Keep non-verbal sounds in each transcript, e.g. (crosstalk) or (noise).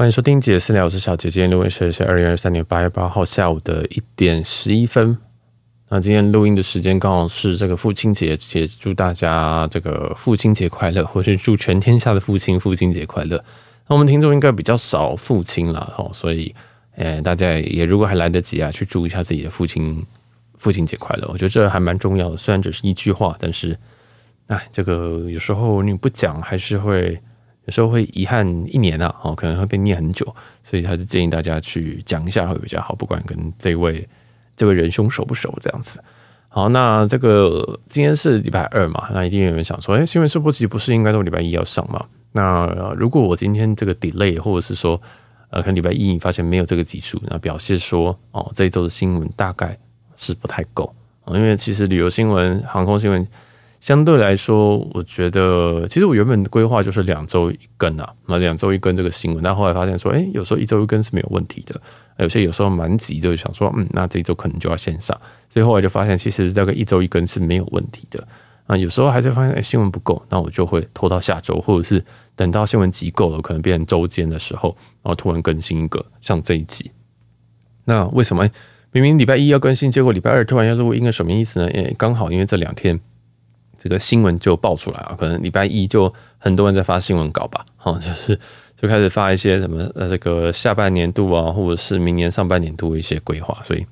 欢迎收听姐私聊，我是小杰。今天录音时间是二零二三年八月八号下午的一点十一分。那今天录音的时间刚好是这个父亲节，也祝大家这个父亲节快乐，或是祝全天下的父亲父亲节快乐。那我们听众应该比较少父亲了哈，所以呃，大家也如果还来得及啊，去祝一下自己的父亲父亲节快乐。我觉得这还蛮重要的，虽然只是一句话，但是。哎，这个有时候你不讲，还是会有时候会遗憾一年啊，哦，可能会被念很久，所以还是建议大家去讲一下会比较好，不管跟这位这位仁兄熟不熟，这样子。好，那这个今天是礼拜二嘛，那一定有人想说，哎，新闻试播集不是应该都礼拜一要上吗？那如果我今天这个 delay，或者是说，呃，可能礼拜一你发现没有这个集数，那表示说，哦，这一周的新闻大概是不太够，因为其实旅游新闻、航空新闻。相对来说，我觉得其实我原本的规划就是两周一更啊，那两周一更这个新闻，但后来发现说，哎，有时候一周一更是没有问题的，有些有时候蛮急，就想说，嗯，那这一周可能就要线上，所以后来就发现，其实大概一周一更是没有问题的啊。有时候还是发现，哎，新闻不够，那我就会拖到下周，或者是等到新闻集够了，可能变成周间的时候，然后突然更新一个，像这一集。那为什么明明礼拜一要更新，结果礼拜二突然要录音？个什么意思呢？诶，刚好因为这两天。这个新闻就爆出来啊，可能礼拜一就很多人在发新闻稿吧，哈，就是就开始发一些什么呃，这个下半年度啊，或者是明年上半年度一些规划，所以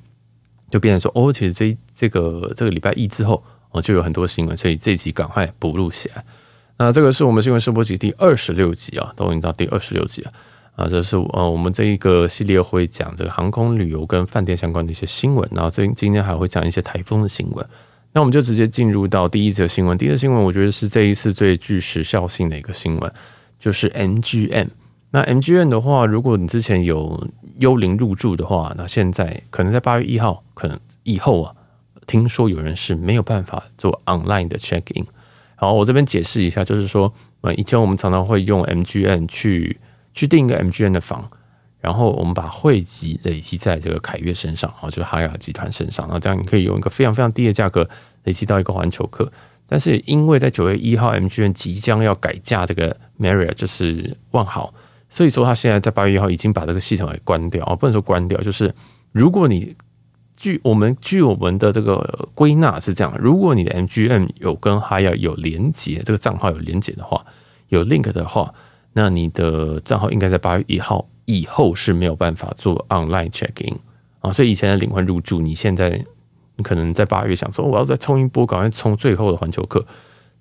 就变成说，哦，其实这这个这个礼拜一之后，哦，就有很多新闻，所以这一集赶快补录起来。那这个是我们新闻试播集第二十六集啊，都已经到第二十六集了啊，这是呃我们这一个系列会讲这个航空旅游跟饭店相关的一些新闻，然后这今天还会讲一些台风的新闻。那我们就直接进入到第一则新闻。第一则新闻，我觉得是这一次最具时效性的一个新闻，就是 MGM。那 MGM 的话，如果你之前有幽灵入住的话，那现在可能在八月一号，可能以后啊，听说有人是没有办法做 online 的 check in。好，我这边解释一下，就是说，呃，以前我们常常会用 MGM 去去订一个 MGM 的房。然后我们把汇集累积在这个凯悦身上啊，就是哈雅集团身上，那这样你可以用一个非常非常低的价格累积到一个环球客。但是因为在九月一号，MGM 即将要改价这个 Marriott，就是万豪，所以说他现在在八月一号已经把这个系统给关掉啊，不能说关掉，就是如果你据我们据我们的这个归纳是这样，如果你的 MGM 有跟哈雅有连接，这个账号有连接的话，有 link 的话，那你的账号应该在八月一号。以后是没有办法做 online check in 啊，所以以前的灵魂入住，你现在你可能在八月想说我要再冲一波，赶快冲最后的环球客，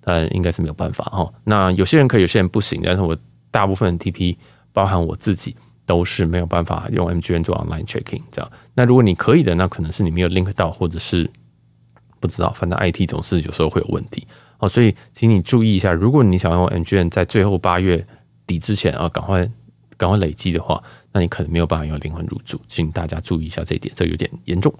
但应该是没有办法哈。那有些人可以，有些人不行，但是我大部分的 TP，包含我自己，都是没有办法用 M G N 做 online check in 这样。那如果你可以的，那可能是你没有 link 到，或者是不知道，反正 IT 总是有时候会有问题哦。所以请你注意一下，如果你想用 M G N 在最后八月底之前啊，赶快。赶快累积的话，那你可能没有办法用灵魂入住，请大家注意一下这一点，这有点严重。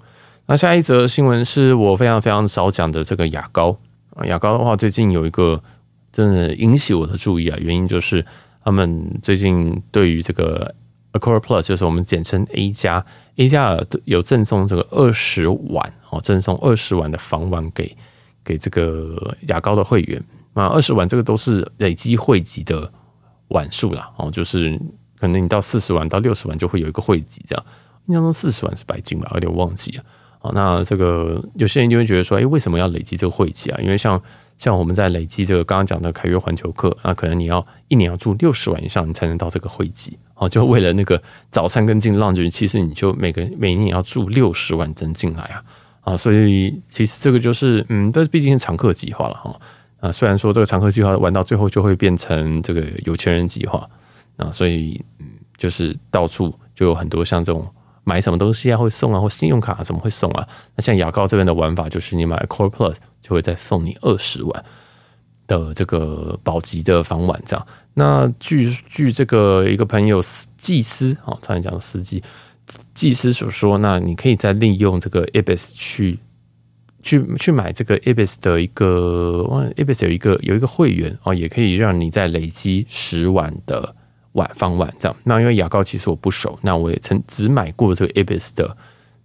那下一则新闻是我非常非常少讲的这个牙膏啊，牙膏的话最近有一个真的引起我的注意啊，原因就是他们最近对于这个 Accor Plus，就是我们简称 A 加 A 加有赠送这个二十晚哦，赠送二十晚的房晚给给这个牙膏的会员。那二十晚这个都是累积汇集的晚数啦，哦，就是。可能你到四十万到六十万就会有一个汇集，这样印象中四十万是白金吧，有点忘记了。好，那这个有些人就会觉得说，哎，为什么要累积这个汇集啊？因为像像我们在累积这个刚刚讲的凯悦环球客，那可能你要一年要住六十万以上，你才能到这个汇集。哦，就为了那个早餐跟进 lounge，其实你就每个每年要住六十万真进来啊啊！所以其实这个就是嗯，但是毕竟是常客计划了哈啊。虽然说这个常客计划玩到最后就会变成这个有钱人计划。啊，所以嗯，就是到处就有很多像这种买什么东西啊会送啊，或信用卡怎么会送啊？那像雅高这边的玩法，就是你买 Core Plus 就会再送你二十万的这个保级的房晚这样。那据据这个一个朋友祭司啊，差点讲司机祭司所说，那你可以再利用这个 Ibis 去去去买这个 Ibis 的一个哇，Ibis 有一个有一个会员哦，也可以让你再累积十万的。晚房晚这样，那因为牙膏其实我不熟，那我也曾只买过这个 Ibis 的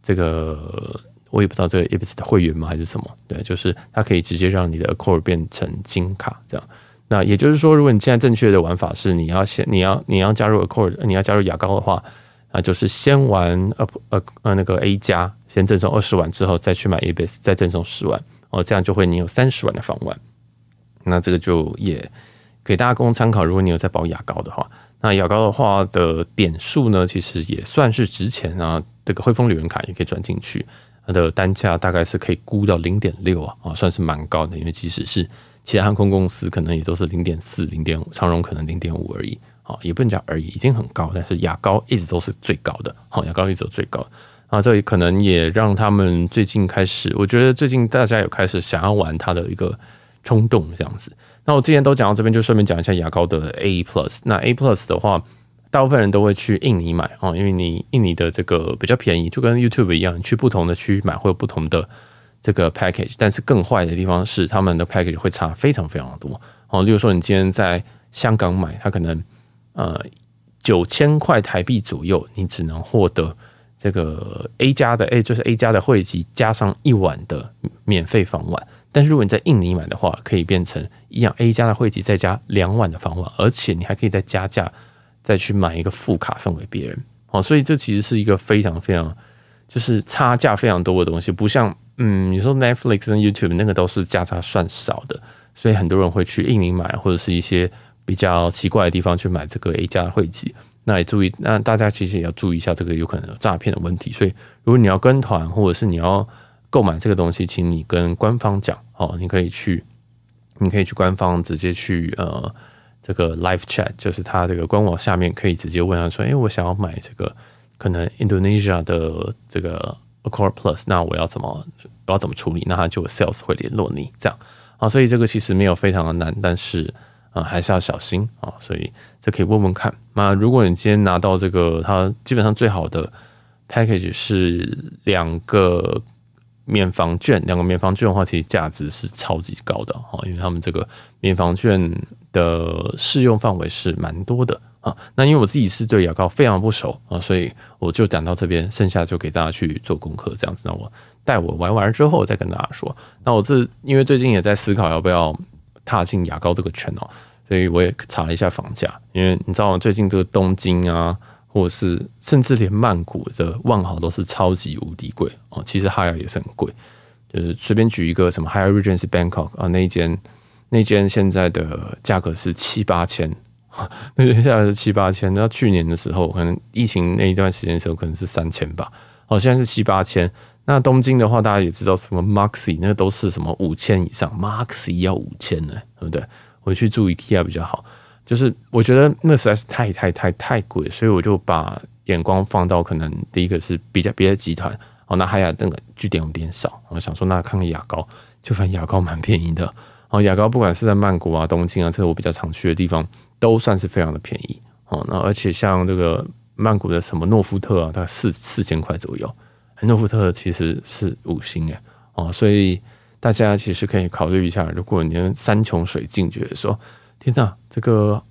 这个，我也不知道这个 Ibis 的会员吗还是什么？对，就是它可以直接让你的 Accor 变成金卡这样。那也就是说，如果你现在正确的玩法是你要先你要你要加入 Accord，你要加入牙膏的话，那就是先玩呃呃呃那个 A 加，先赠送二十万之后再去买 Ibis，再赠送十万哦，这样就会你有三十万的房晚。那这个就也给大家供参考，如果你有在保牙膏的话。那雅高的话的点数呢，其实也算是值钱啊。这个汇丰旅人卡也可以转进去，它的单价大概是可以估到零点六啊，啊，算是蛮高的。因为即使是其他航空公司，可能也都是零点四、零点五，长荣可能零点五而已啊，也不能讲而已，已经很高。但是雅高一直都是最高的，好，雅高一直都最高啊。这也可能也让他们最近开始，我觉得最近大家有开始想要玩它的一个冲动，这样子。那我之前都讲到这边，就顺便讲一下牙膏的 A Plus。那 A Plus 的话，大部分人都会去印尼买啊，因为你印尼的这个比较便宜，就跟 YouTube 一样，你去不同的区域买会有不同的这个 package。但是更坏的地方是，他们的 package 会差非常非常的多哦。例如说，你今天在香港买，它可能呃九千块台币左右，你只能获得这个 A 加的 A，就是 A 加的汇集加上一晚的免费房晚。但是如果你在印尼买的话，可以变成一样 A 加的会籍再加两晚的房晚，而且你还可以再加价再去买一个副卡送给别人。哦，所以这其实是一个非常非常就是差价非常多的东西，不像嗯你说 Netflix 跟 YouTube 那个都是价差算少的，所以很多人会去印尼买或者是一些比较奇怪的地方去买这个 A 加的会籍。那也注意，那大家其实也要注意一下这个有可能有诈骗的问题。所以如果你要跟团或者是你要购买这个东西，请你跟官方讲哦，你可以去，你可以去官方直接去呃这个 live chat，就是他这个官网下面可以直接问他说，哎，我想要买这个可能 Indonesia 的这个 Accord Plus，那我要怎么我要怎么处理？那他就 sales 会联络你这样啊，所以这个其实没有非常的难，但是啊还是要小心啊，所以这可以问问看。那如果你今天拿到这个，它基本上最好的 package 是两个。免房券，两个免房券的话，其实价值是超级高的哈，因为他们这个免房券的适用范围是蛮多的啊。那因为我自己是对牙膏非常不熟啊，所以我就讲到这边，剩下就给大家去做功课这样子。那我待我玩完之后再跟大家说。那我这因为最近也在思考要不要踏进牙膏这个圈哦，所以我也查了一下房价，因为你知道最近这个东京啊。或是甚至连曼谷的万豪都是超级无敌贵哦，其实 Hyatt 也是很贵，就是随便举一个什么 Hyatt Regency Bangkok 啊，那间那间现在的价格是七八千，(laughs) 那间价格是七八千，那去年的时候可能疫情那一段时间的时候可能是三千吧，哦，现在是七八千。那东京的话，大家也知道什么 Maxi 那都是什么五千以上，Maxi 要五千呢，对不对？回去住 IKEA 比较好。就是我觉得那实在是太太太太贵，所以我就把眼光放到可能第一个是比较别的集团哦，那还有那个据点有点少，我想说那看看牙膏，就发现牙膏蛮便宜的哦，牙膏不管是在曼谷啊、东京啊，这是我比较常去的地方，都算是非常的便宜哦。那而且像这个曼谷的什么诺富特啊，大概四四千块左右，诺富特其实是五星诶哦，所以大家其实可以考虑一下，如果你山穷水尽，觉得说。天呐，这个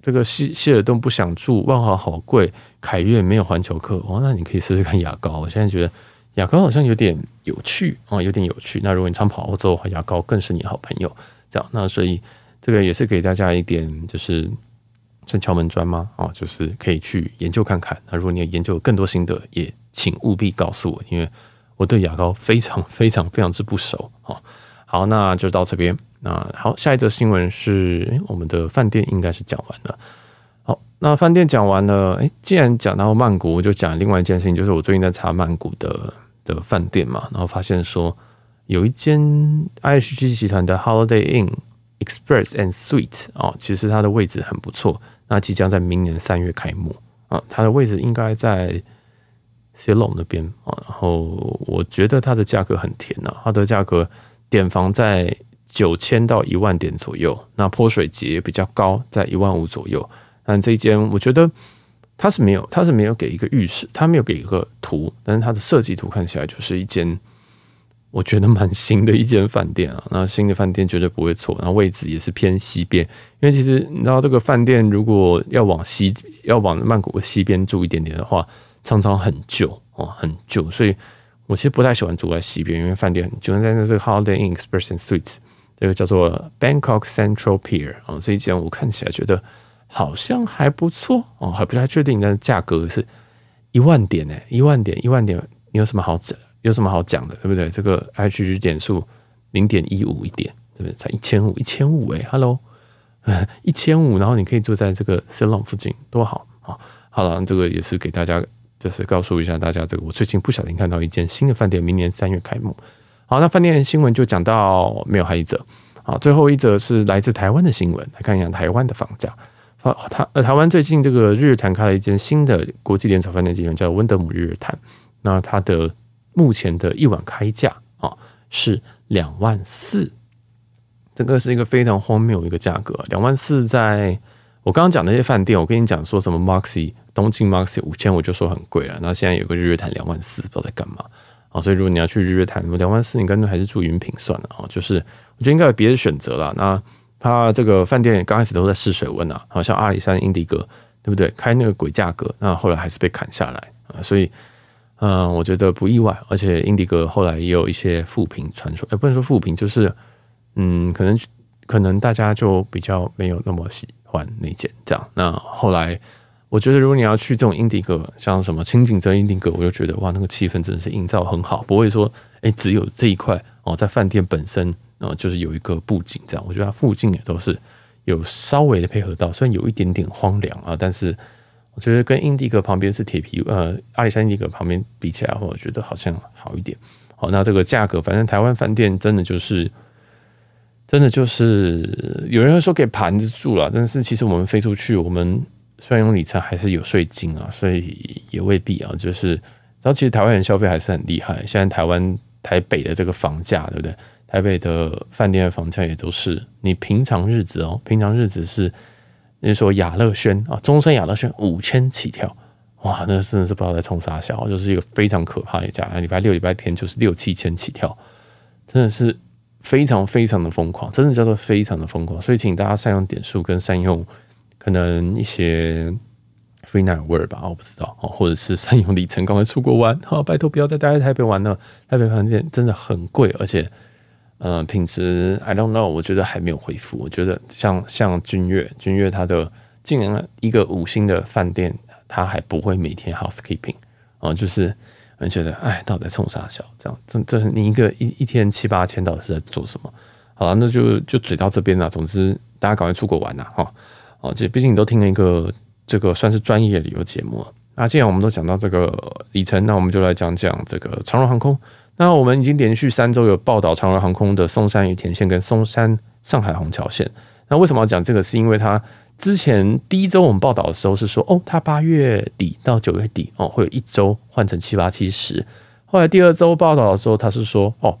这个希希尔顿不想住，万豪好贵，凯悦没有环球客哦，那你可以试试看雅高。我现在觉得雅高好像有点有趣啊，有点有趣。那如果你常跑欧洲的话，雅高更是你好朋友。这样，那所以这个也是给大家一点，就是算敲门砖吗？啊，就是可以去研究看看。那如果你有研究更多心得，也请务必告诉我，因为我对雅高非常非常非常之不熟。啊，好，那就到这边。那好，下一则新闻是，我们的饭店应该是讲完了。好，那饭店讲完了，诶，既然讲到曼谷，我就讲另外一件事情，就是我最近在查曼谷的的饭店嘛，然后发现说有一间 IHG 集团的 Holiday Inn Express and Suite 哦，其实它的位置很不错，那即将在明年三月开幕啊，它的位置应该在 Siloam 那边啊，然后我觉得它的价格很甜呐，它的价格点房在。九千到一万点左右，那泼水节比较高，在一万五左右。但这一间我觉得它是没有，它是没有给一个预示，它没有给一个图，但是它的设计图看起来就是一间我觉得蛮新的一间饭店啊。那新的饭店绝对不会错，然后位置也是偏西边，因为其实你知道这个饭店如果要往西，要往曼谷西边住一点点的话，常常很旧哦，很旧，所以我其实不太喜欢住在西边，因为饭店很旧。但是这个 Holiday Inn Express and Suites。这个叫做 Bangkok Central Pier 啊，这一间我看起来觉得好像还不错哦，还不太确定，但是价格是一万点呢，一万点，一万点，你有什么好讲？有什么好讲的，对不对？这个 H G 点数零点一五一点，对不对？才一千五，一千五哎，Hello，(laughs) 一千五，然后你可以坐在这个 Ceylon 附近，多好啊！好了，这个也是给大家，就是告诉一下大家，这个我最近不小心看到一间新的饭店，明年三月开幕。好，那饭店新闻就讲到没有还一则，好，最后一则是来自台湾的新闻，来看一下台湾的房价。台呃，台湾最近这个日月潭开了一间新的国际连锁饭店集团，叫温德姆日月潭。那它的目前的一晚开价啊是两万四，这个是一个非常荒谬的一个价格。两万四，在我刚刚讲那些饭店，我跟你讲说什么 Moxy 东京 Max 五千，我就说很贵了。那现在有个日月潭两万四，不知道在干嘛。啊，所以如果你要去日月潭，两万四，你干脆还是住云品算了啊。就是我觉得应该有别的选择了。那他这个饭店刚开始都在试水温啊，好像阿里山英迪格，对不对？开那个鬼价格，那后来还是被砍下来啊。所以，嗯，我觉得不意外。而且英迪格后来也有一些负评传出，也不能说负评，就是嗯，可能可能大家就比较没有那么喜欢那间这样。那后来。我觉得，如果你要去这种英迪格，像什么清景泽英迪格，我就觉得哇，那个气氛真的是营造很好，不会说哎，只有这一块哦，在饭店本身啊，就是有一个布景这样。我觉得它附近也都是有稍微的配合到，虽然有一点点荒凉啊，但是我觉得跟英迪格旁边是铁皮呃阿里山英迪格旁边比起来，我觉得好像好一点。好，那这个价格，反正台湾饭店真的就是真的就是有人会说给盘子住了，但是其实我们飞出去，我们。虽然用里程还是有税金啊，所以也未必啊。就是，然后其实台湾人消费还是很厉害。现在台湾台北的这个房价，对不对？台北的饭店的房价也都是你平常日子哦，平常日子是，你说雅乐轩啊，中山雅乐轩五千起跳，哇，那真的是不知道在冲啥小，就是一个非常可怕的价。礼拜六、礼拜天就是六七千起跳，真的是非常非常的疯狂，真的叫做非常的疯狂。所以，请大家善用点数跟善用。可能一些 free night word 吧，我不知道哦，或者是善用里程，赶快出国玩，好，拜托不要再待在台北玩了。台北饭店真的很贵，而且，呃，品质 I don't know，我觉得还没有恢复。我觉得像像君悦，君悦它的竟然一个五星的饭店，它还不会每天 housekeeping 啊，就是我觉得哎，到底在冲啥笑？这样，这这是你一个一一天七八千，到底是在做什么？好了，那就就嘴到这边了。总之，大家赶快出国玩呐，哈。哦，这毕竟你都听了一个这个算是专业旅游节目。那既然我们都讲到这个里程，那我们就来讲讲这个长荣航空。那我们已经连续三周有报道长荣航空的松山羽田线跟松山上海虹桥线。那为什么要讲这个？是因为它之前第一周我们报道的时候是说，哦，它八月底到九月底哦会有一周换成七八七十。后来第二周报道的时候，他是说，哦，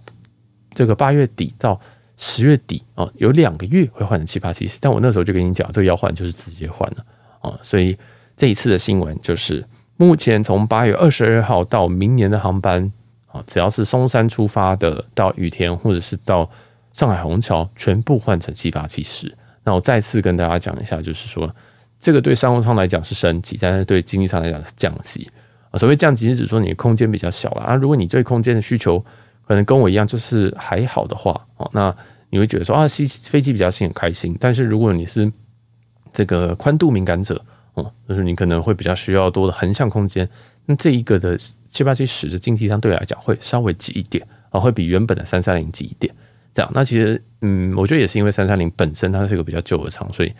这个八月底到十月底哦，有两个月会换成七八七十，但我那时候就跟你讲，这个要换就是直接换了哦，所以这一次的新闻就是，目前从八月二十二号到明年的航班啊，只要是松山出发的到羽田或者是到上海虹桥，全部换成七八七十。那我再次跟大家讲一下，就是说这个对商务舱来讲是升级，但是对经济舱来讲是降级啊。所谓降级是指说你的空间比较小了啊。如果你对空间的需求可能跟我一样，就是还好的话哦，那你会觉得说啊，飞飞机比较新很开心，但是如果你是这个宽度敏感者哦，就是你可能会比较需要多的横向空间，那这一个的七八七十的经济相对来讲会稍微挤一点啊，会比原本的三三零挤一点。这样，那其实嗯，我觉得也是因为三三零本身它是一个比较旧的舱，所以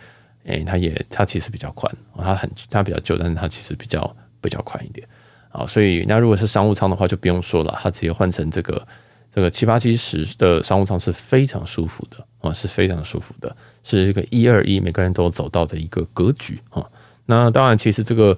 诶、它也它其实比较宽，它很它比较旧，但是它其实比较比较宽一点啊。所以那如果是商务舱的话，就不用说了，它直接换成这个。这个七八七十的商务舱是非常舒服的啊，是非常舒服的，是一个一二一每个人都走到的一个格局啊。那当然，其实这个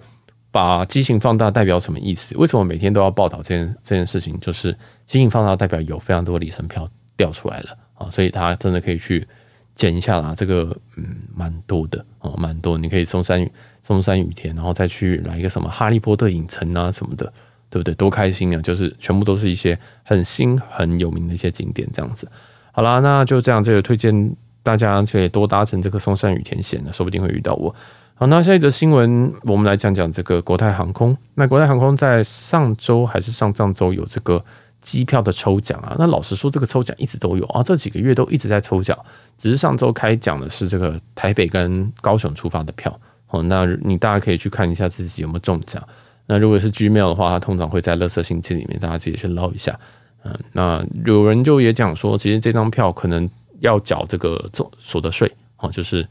把机型放大代表什么意思？为什么每天都要报道这件这件事情？就是机型放大代表有非常多里程票掉出来了啊，所以大家真的可以去捡一下啦。这个嗯，蛮多的哦，蛮多。你可以松山松山雨田，然后再去来一个什么哈利波特影城啊什么的。对不对？多开心啊！就是全部都是一些很新、很有名的一些景点，这样子。好啦，那就这样，这个推荐大家可以多搭乘这个松山羽田线呢，说不定会遇到我。好，那下一则新闻，我们来讲讲这个国泰航空。那国泰航空在上周还是上上周有这个机票的抽奖啊，那老实说，这个抽奖一直都有啊，这几个月都一直在抽奖，只是上周开奖的是这个台北跟高雄出发的票哦。那你大家可以去看一下自己有没有中奖。那如果是 Gmail 的话，它通常会在垃圾信件里面，大家自己去捞一下。嗯，那有人就也讲说，其实这张票可能要缴这个所所得税哦，就是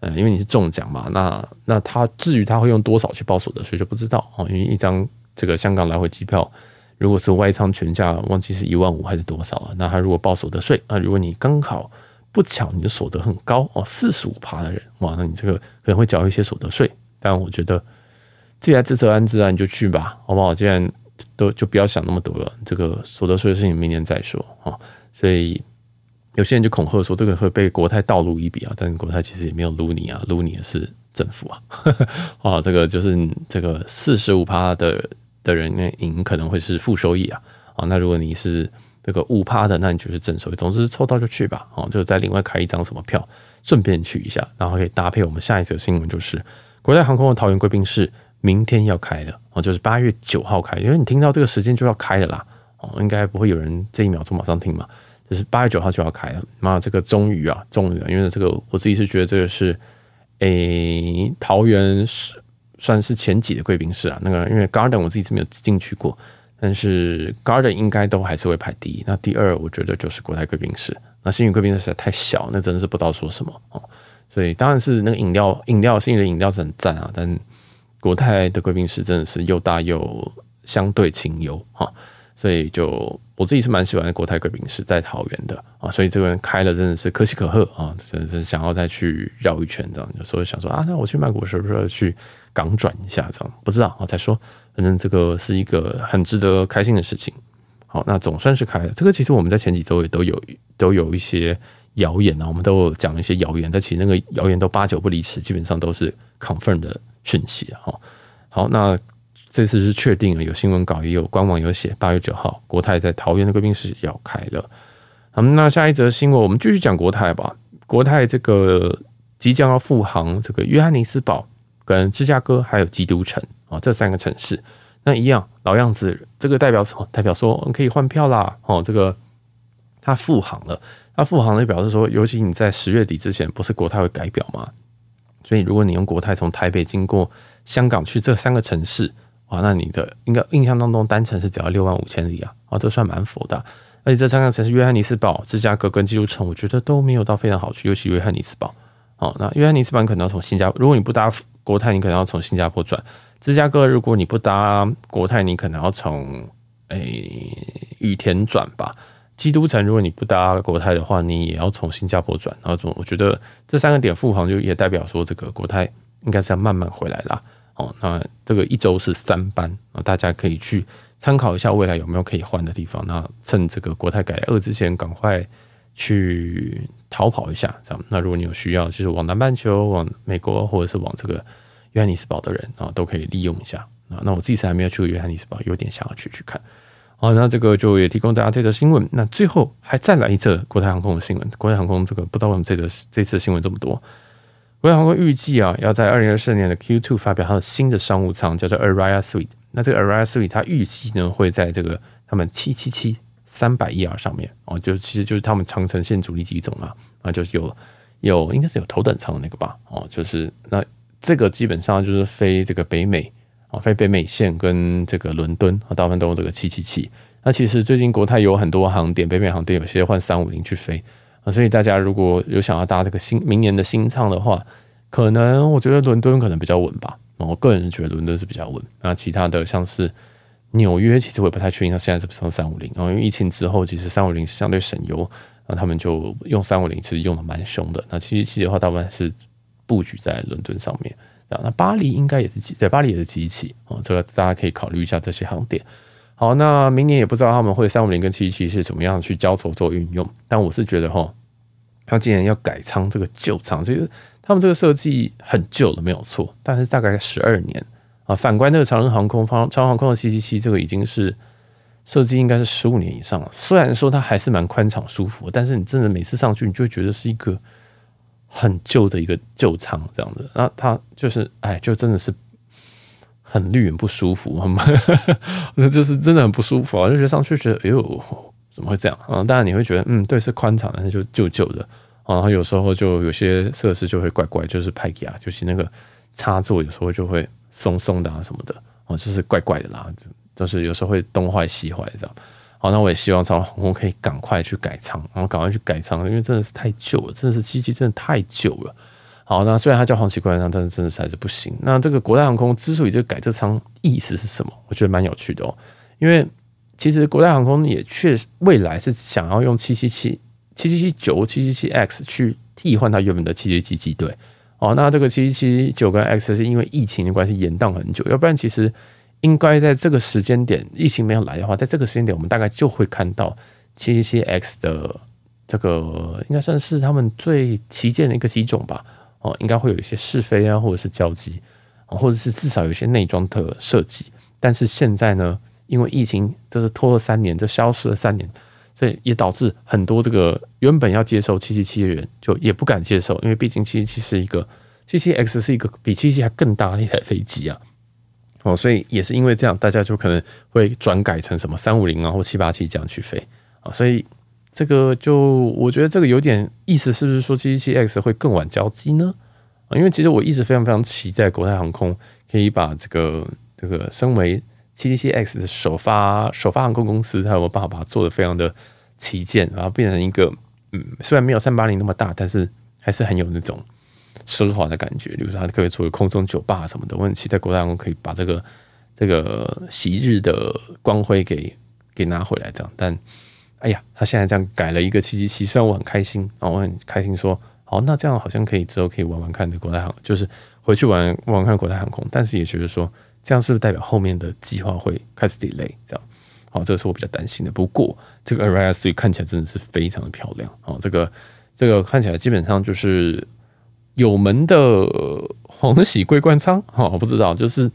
呃，因为你是中奖嘛，那那他至于他会用多少去报所得税就不知道哦，因为一张这个香港来回机票。如果是外仓全价，忘记是一万五还是多少了？那他如果报所得税啊，如果你刚好不巧你的所得很高哦，四十五趴的人哇，那你这个可能会缴一些所得税。但我觉得既然自责安置啊你就去吧，好不好？既然都就不要想那么多了，这个所得税的事情明年再说啊。所以有些人就恐吓说这个会被国泰倒录一笔啊，但是国泰其实也没有撸你啊，撸你的是政府啊。(laughs) 啊，这个就是这个四十五趴的。的人呢，赢可能会是负收益啊，啊，那如果你是这个五趴的，那你就是正收益。总之抽到就去吧，哦，就再另外开一张什么票，顺便去一下，然后可以搭配我们下一则新闻，就是国泰航空的桃园贵宾室明天要开的哦，就是八月九号开，因为你听到这个时间就要开了啦，哦，应该不会有人这一秒钟马上听嘛，就是八月九号就要开了，那这个终于啊，终于啊，因为这个我自己是觉得这个是，诶、桃园是。算是前几的贵宾室啊，那个因为 Garden 我自己是没有进去过，但是 Garden 应该都还是会排第一。那第二，我觉得就是国泰贵宾室。那星宇贵宾室实在太小，那真的是不知道说什么哦。所以当然是那个饮料，饮料星宇的饮料是很赞啊，但国泰的贵宾室真的是又大又相对清幽哈。所以就我自己是蛮喜欢国泰贵宾室在桃园的啊，所以这个人开了真的是可喜可贺啊，真是想要再去绕一圈这样。有时候想说啊，那我去曼谷是不是去？港转一下，这样不知道啊，再说。反正这个是一个很值得开心的事情。好，那总算是开了。这个其实我们在前几周也都有都有一些谣言啊，我们都有讲一些谣言，但其实那个谣言都八九不离十，基本上都是 confirm 的讯息啊。好，那这次是确定了，有新闻稿也有官网有写，八月九号国泰在桃园的贵宾室要开了。好，那下一则新闻我们继续讲国泰吧。国泰这个即将要复航这个约翰尼斯堡。跟芝加哥还有基督城啊，这三个城市，那一样老样子，这个代表什么？代表说可以换票啦哦，这个它复航了，它复航的表示说，尤其你在十月底之前，不是国泰会改表吗？所以如果你用国泰从台北经过香港去这三个城市，哇，那你的应该印象当中单程是只要六万五千里啊，啊，这算蛮佛的。而且这三个城市，约翰尼斯堡、芝加哥跟基督城，我觉得都没有到非常好去，尤其约翰尼斯堡。哦，那约翰尼斯堡可能要从新加坡，如果你不搭。国泰你可能要从新加坡转，芝加哥如果你不搭国泰，你可能要从诶羽田转吧。基督城如果你不搭国泰的话，你也要从新加坡转。然后我觉得这三个点复航就也代表说，这个国泰应该是要慢慢回来啦。哦，那这个一周是三班啊，大家可以去参考一下未来有没有可以换的地方。那趁这个国泰改二之前，赶快去。逃跑一下，这样。那如果你有需要，就是往南半球、往美国，或者是往这个约翰尼斯堡的人啊，都可以利用一下啊。那我自己是还没有去过约翰尼斯堡，有点想要去去看。好，那这个就也提供大家这则新闻。那最后还再来一则国泰航空的新闻。国泰航空这个不知道为什么这则这次新闻这么多。国泰航空预计啊，要在二零二四年的 Q2 发表它的新的商务舱，叫做 Aria Suite。那这个 Aria Suite 它预计呢会在这个他们七七七。三百 ER 上面哦，就其实就是他们长城线主力机种啊，啊，就是有有应该是有头等舱的那个吧，哦，就是那这个基本上就是飞这个北美啊，飞北美线跟这个伦敦啊，大部分都用这个七七七。那其实最近国泰有很多航点，北美航点有些换三五零去飞啊，所以大家如果有想要搭这个新明年的新舱的话，可能我觉得伦敦可能比较稳吧，我个人觉得伦敦是比较稳，那其他的像是。纽约其实我也不太确定，它现在是不是用三五零？然后因为疫情之后，其实三五零是相对省油，那他们就用三五零，其实用的蛮凶的。那七七七的话，大部分是布局在伦敦上面。那巴黎应该也是在巴黎也是七七啊，这个大家可以考虑一下这些航点。好，那明年也不知道他们会三五零跟七七七是怎么样去交错做运用，但我是觉得哈，他既然要改仓这个旧仓，其实他们这个设计很旧了，没有错，但是大概十二年。啊，反观那个长荣航空方长航空的七七七，这个已经是设计应该是十五年以上了。虽然说它还是蛮宽敞舒服，但是你真的每次上去，你就觉得是一个很旧的一个旧舱这样子。那它就是，哎，就真的是很绿很不舒服，那 (laughs) 就是真的很不舒服啊，就觉得上去觉得哎呦怎么会这样啊？当然你会觉得嗯对是宽敞，但是就旧旧的，然后有时候就有些设施就会怪怪，就是派给啊，就是那个插座有时候就会松松的啊什么的哦，就是怪怪的啦，就是有时候会东坏西坏这样。好，那我也希望长荣航空可以赶快去改仓，然后赶快去改仓，因为真的是太旧了，真的是机器真的太旧了。好，那虽然它叫黄旗归还舱，但是真的是还是不行。那这个国泰航空之所以这个改这舱意思是什么？我觉得蛮有趣的哦。因为其实国泰航空也确实未来是想要用七七七、七七七九、七七七 X 去替换它原本的七七七机队。哦，那这个七七七九跟 X 是因为疫情的关系延宕很久，要不然其实。应该在这个时间点，疫情没有来的话，在这个时间点，我们大概就会看到七七七 X 的这个，应该算是他们最旗舰的一个机种吧。哦，应该会有一些试飞啊，或者是交机，或者是至少有一些内装的设计。但是现在呢，因为疫情这是拖了三年，这消失了三年，所以也导致很多这个原本要接受七七七的人，就也不敢接受，因为毕竟七七七是一个七七 X 是一个比七七七还更大的一台飞机啊。哦，所以也是因为这样，大家就可能会转改成什么三五零啊或七八七这样去飞啊，所以这个就我觉得这个有点意思，是不是说七七七 X 会更晚交机呢？啊，因为其实我一直非常非常期待国泰航空可以把这个这个身为七七七 X 的首发首发航空公司，它有没有办法把它做得非常的旗舰，然后变成一个嗯，虽然没有三八零那么大，但是还是很有那种。奢华的感觉，比如说它可以作为空中酒吧什么的，我很期待国泰航空可以把这个这个昔日的光辉给给拿回来，这样。但哎呀，他现在这样改了一个七七七，虽然我很开心啊，我很开心说，好，那这样好像可以之后可以玩玩看的国泰航，就是回去玩玩看国泰航空，但是也觉得说，这样是不是代表后面的计划会开始 delay？这样，好，这个是我比较担心的。不过这个 Ariane 看起来真的是非常的漂亮，哦，这个这个看起来基本上就是。有门的黄喜桂冠仓，哈，(laughs) 我不知道，就是，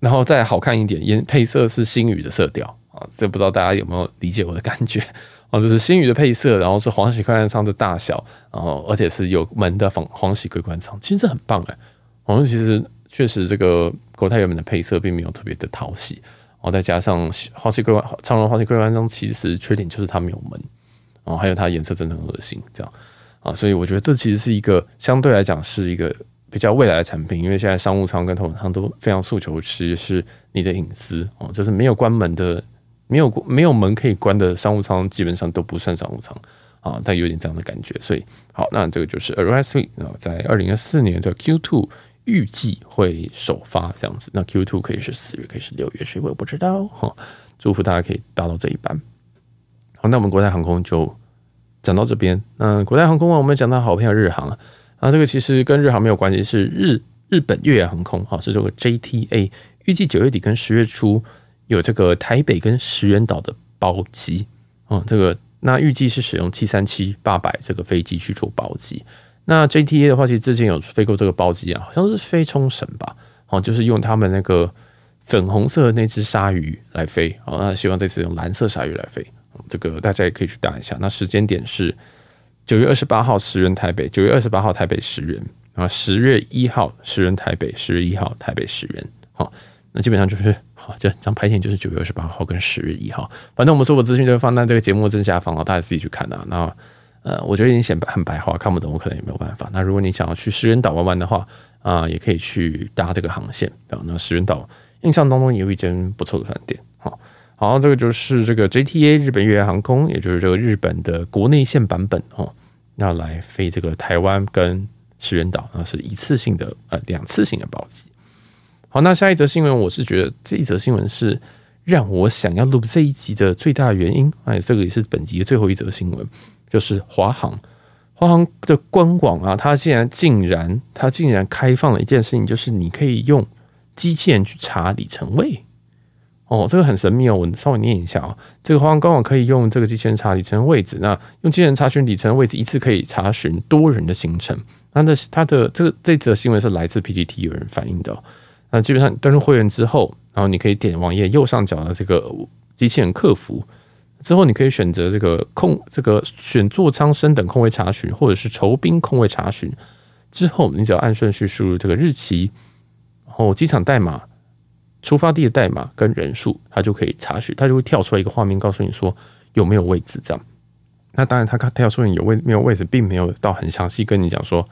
然后再好看一点，颜配色是星宇的色调啊，这不知道大家有没有理解我的感觉啊？(laughs) 就是星宇的配色，然后是黄喜桂冠仓的大小，然后而且是有门的黄黄喜桂冠仓，其实这很棒哎。我们其实确实这个国泰原本的配色并没有特别的讨喜，然后再加上黄喜桂冠长荣黄喜桂冠仓，其实缺点就是它没有门，哦，还有它颜色真的很恶心，这样。啊，所以我觉得这其实是一个相对来讲是一个比较未来的产品，因为现在商务舱跟头等舱都非常诉求，其实是你的隐私哦，就是没有关门的，没有没有门可以关的商务舱，基本上都不算商务舱啊，但有点这样的感觉。所以好，那这个就是 Ariane 3啊，在二零二四年的 Q2 预计会首发这样子。那 Q2 可以是四月，可以是六月，所以我也不知道哈。祝福大家可以搭到这一班。好，那我们国泰航空就。讲到这边，那国泰航空啊，我们讲到好朋友日航啊，啊，这个其实跟日航没有关系，是日日本越野航空，哈，是这个 JTA，预计九月底跟十月初有这个台北跟石垣岛的包机，啊，这个那预计是使用七三七八百这个飞机去做包机。那 JTA 的话，其实之前有飞过这个包机啊，好像是飞冲绳吧，哦，就是用他们那个粉红色的那只鲨鱼来飞，哦，那希望这次用蓝色鲨鱼来飞。这个大家也可以去打一下。那时间点是九月二十八号石垣台北，九月二十八号台北石垣，然后十月一号石垣台北，十月一号台北石垣。好，那基本上就是好，这张排天就是九月二十八号跟十月一号。反正我们所有资讯都会放在这个节目正下方，大家自己去看啊。那呃，我觉得已经显很白话，看不懂我可能也没有办法。那如果你想要去石原岛玩玩的话啊、也可以去搭这个航线。那石原岛印象当中也有一间不错的饭店。好。这个就是这个 JTA 日本越野航空，也就是这个日本的国内线版本哦，要来飞这个台湾跟石垣岛，那是一次性的呃两次性的包机。好，那下一则新闻，我是觉得这一则新闻是让我想要录这一集的最大原因。哎，这个也是本集的最后一则新闻，就是华航，华航的官网啊，它竟然竟然它竟然开放了一件事情，就是你可以用机器人去查里程位。哦，这个很神秘哦，我稍微念一下啊、哦。这个华航官网可以用这个机器人查里程位置，那用机器人查询里程位置，一次可以查询多人的行程。那的它的这个这则新闻是来自 PTT 有人反映的、那基本上登录会员之后，然后你可以点网页右上角的这个机器人客服，之后你可以选择这个空这个选座舱升等空位查询，或者是酬宾空位查询。之后你只要按顺序输入这个日期，然后机场代码。出发地的代码跟人数，它就可以查询，它就会跳出来一个画面，告诉你说有没有位置这样。那当然，它跳出你有位没有位置，并没有到很详细跟你讲说，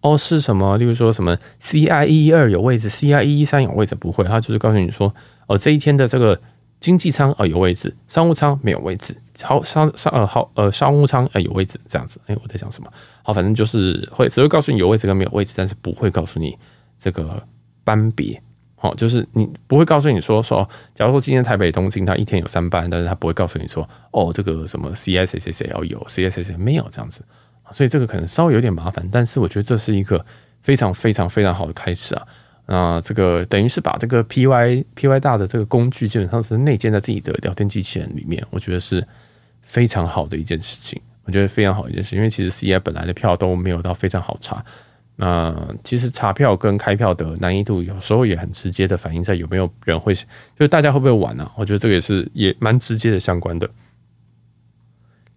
哦是什么，例如说什么 CI 一一二有位置，CI 一一三有位置，不会，它就是告诉你说，哦这一天的这个经济舱啊有位置，商务舱没有位置，好商商呃好呃商务舱呃有位置这样子。哎，我在讲什么？好，反正就是会只会告诉你有位置跟没有位置，但是不会告诉你这个班别。好，就是你不会告诉你说说，假如说今天台北东京它一天有三班，但是他不会告诉你说，哦，这个什么 C S S S L 有 C S S 没有这样子，所以这个可能稍微有点麻烦，但是我觉得这是一个非常非常非常好的开始啊。那这个等于是把这个 P Y P Y 大的这个工具基本上是内建在自己的聊天机器人里面，我觉得是非常好的一件事情。我觉得非常好一件事，因为其实 C I 本来的票都没有到非常好查。那其实查票跟开票的难易度有时候也很直接的反映在有没有人会，就是大家会不会玩、啊？我觉得这个也是也蛮直接的相关的。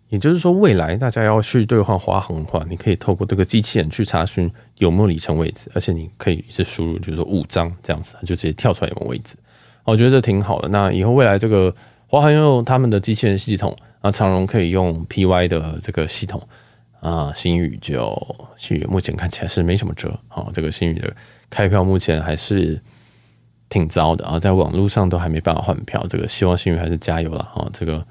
也就是说，未来大家要去兑换华航的话，你可以透过这个机器人去查询有没有里程位置，而且你可以是输入，就是说五张这样子，就直接跳出来有没有位置。我觉得这挺好的。那以后未来这个华航用他们的机器人系统，那长荣可以用 PY 的这个系统。啊，星宇就星宇目前看起来是没什么辙，啊，这个星宇的开票目前还是挺糟的啊，在网络上都还没办法换票，这个希望星宇还是加油了哈。这个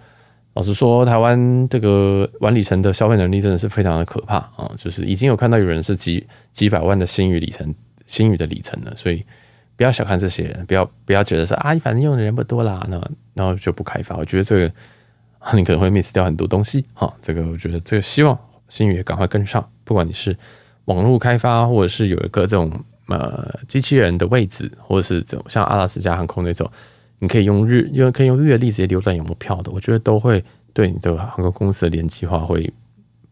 老实说，台湾这个玩里程的消费能力真的是非常的可怕啊，就是已经有看到有人是几几百万的星宇里程，星宇的里程了，所以不要小看这些人，不要不要觉得说啊，反正用的人不多啦，那然后就不开发，我觉得这个你可能会 miss 掉很多东西哈。这个我觉得这个希望。新宇也赶快跟上，不管你是网络开发，或者是有一个这种呃机器人的位置，或者是这种像阿拉斯加航空那种，你可以用日，因为可以用月历直接浏览有没有票的，我觉得都会对你的航空公司的联机化会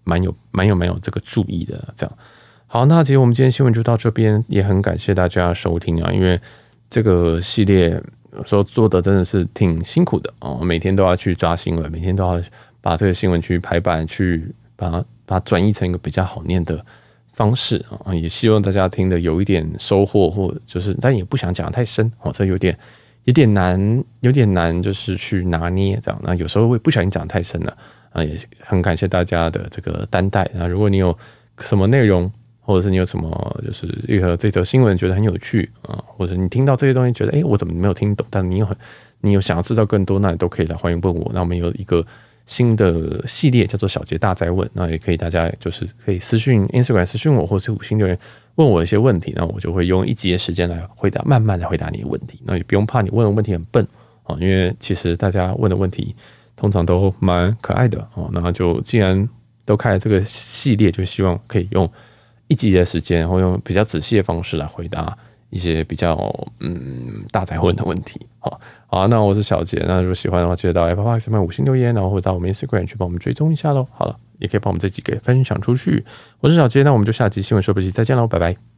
蛮有蛮有蛮有这个注意的。这样好，那其实我们今天新闻就到这边，也很感谢大家收听啊，因为这个系列有时候做的真的是挺辛苦的哦，每天都要去抓新闻，每天都要把这个新闻去排版，去把它。把它转译成一个比较好念的方式啊，也希望大家听得有一点收获，或就是，但也不想讲得太深哦，这有点有点难，有点难，就是去拿捏这样。那有时候会不小心讲太深了啊，也很感谢大家的这个担待。那如果你有什么内容，或者是你有什么就是一个这则新闻觉得很有趣啊，或者你听到这些东西觉得哎，我怎么没有听懂？但你有很你有想要知道更多，那你都可以来欢迎问我。那我们有一个。新的系列叫做小杰大哉问，那也可以大家就是可以私信 Instagram 私信我，或是五星留言问我一些问题，那我就会用一集的时间来回答，慢慢的回答你的问题。那也不用怕你问的问题很笨啊，因为其实大家问的问题通常都蛮可爱的哦。那就既然都开了这个系列，就希望可以用一集的时间，或用比较仔细的方式来回答。一些比较嗯大宅问的问题，好，好，那我是小杰，那如果喜欢的话，记得到 Apple Park 上面五星留言，然后或者到我们 Instagram 去帮我们追踪一下喽。好了，也可以帮我们这几个分享出去。我是小杰，那我们就下集新闻说不期再见喽，拜拜。